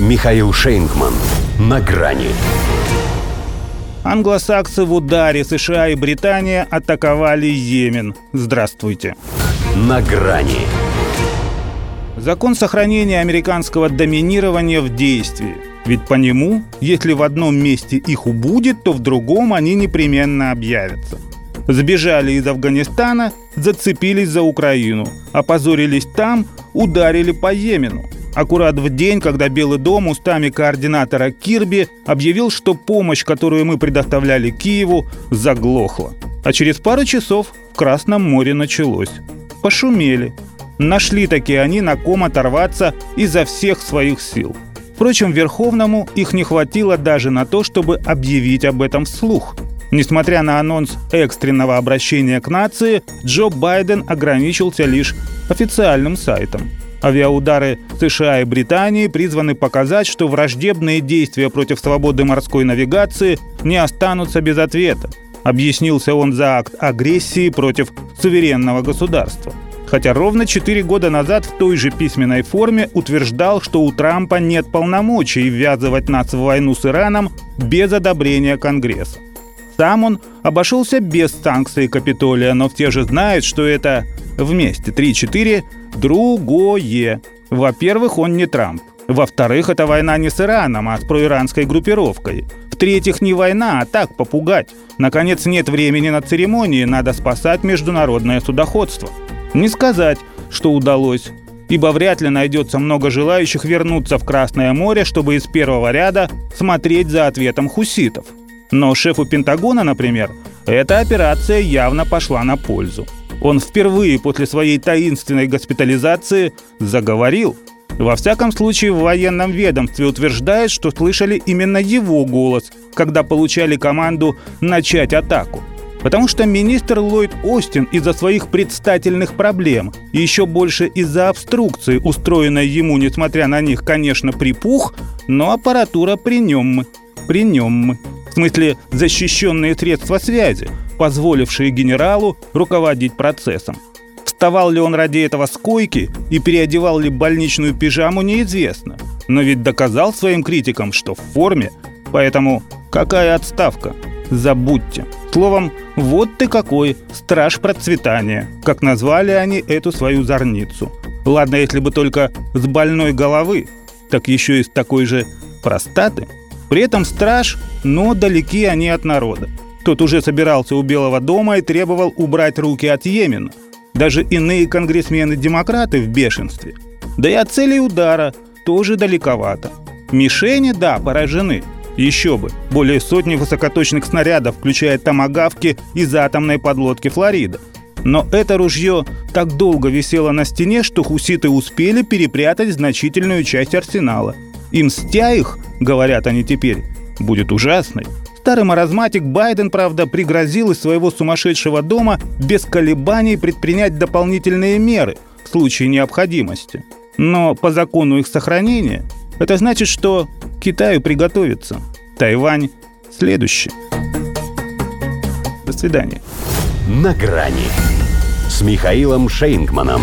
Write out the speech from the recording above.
Михаил Шейнгман. На грани. Англосаксы в ударе США и Британия атаковали Йемен. Здравствуйте. На грани. Закон сохранения американского доминирования в действии. Ведь по нему, если в одном месте их убудет, то в другом они непременно объявятся. Сбежали из Афганистана, зацепились за Украину, опозорились там, ударили по Йемену. Аккурат в день, когда Белый дом устами координатора Кирби объявил, что помощь, которую мы предоставляли Киеву, заглохла. А через пару часов в Красном море началось. Пошумели. Нашли такие они на ком оторваться изо всех своих сил. Впрочем, Верховному их не хватило даже на то, чтобы объявить об этом вслух – Несмотря на анонс экстренного обращения к нации, Джо Байден ограничился лишь официальным сайтом. Авиаудары США и Британии призваны показать, что враждебные действия против свободы морской навигации не останутся без ответа. Объяснился он за акт агрессии против суверенного государства. Хотя ровно 4 года назад в той же письменной форме утверждал, что у Трампа нет полномочий ввязывать нас в войну с Ираном без одобрения Конгресса. Сам он обошелся без санкций Капитолия, но все же знают, что это вместе 3-4 другое. Во-первых, он не Трамп. Во-вторых, это война не с Ираном, а с проиранской группировкой. В-третьих, не война, а так попугать. Наконец, нет времени на церемонии, надо спасать международное судоходство. Не сказать, что удалось, ибо вряд ли найдется много желающих вернуться в Красное море, чтобы из первого ряда смотреть за ответом хуситов – но шефу Пентагона, например, эта операция явно пошла на пользу. Он впервые после своей таинственной госпитализации заговорил. Во всяком случае, в военном ведомстве утверждает, что слышали именно его голос, когда получали команду начать атаку. Потому что министр Ллойд Остин из-за своих предстательных проблем и еще больше из-за обструкции, устроенной ему, несмотря на них, конечно, припух, но аппаратура при нем. При нем смысле защищенные средства связи, позволившие генералу руководить процессом. Вставал ли он ради этого с койки и переодевал ли больничную пижаму, неизвестно. Но ведь доказал своим критикам, что в форме, поэтому какая отставка? Забудьте. Словом, вот ты какой страж процветания, как назвали они эту свою зорницу. Ладно, если бы только с больной головы, так еще и с такой же простаты – при этом страж, но далеки они от народа. Тот уже собирался у Белого дома и требовал убрать руки от Йемена. Даже иные конгрессмены-демократы в бешенстве. Да и от цели удара тоже далековато. Мишени, да, поражены. Еще бы. Более сотни высокоточных снарядов, включая томагавки из атомной подлодки «Флорида». Но это ружье так долго висело на стене, что хуситы успели перепрятать значительную часть арсенала – и мстя их, говорят они теперь, будет ужасной. Старый маразматик Байден, правда, пригрозил из своего сумасшедшего дома без колебаний предпринять дополнительные меры в случае необходимости. Но по закону их сохранения это значит, что Китаю приготовиться. Тайвань следующий. До свидания. На грани с Михаилом Шейнгманом.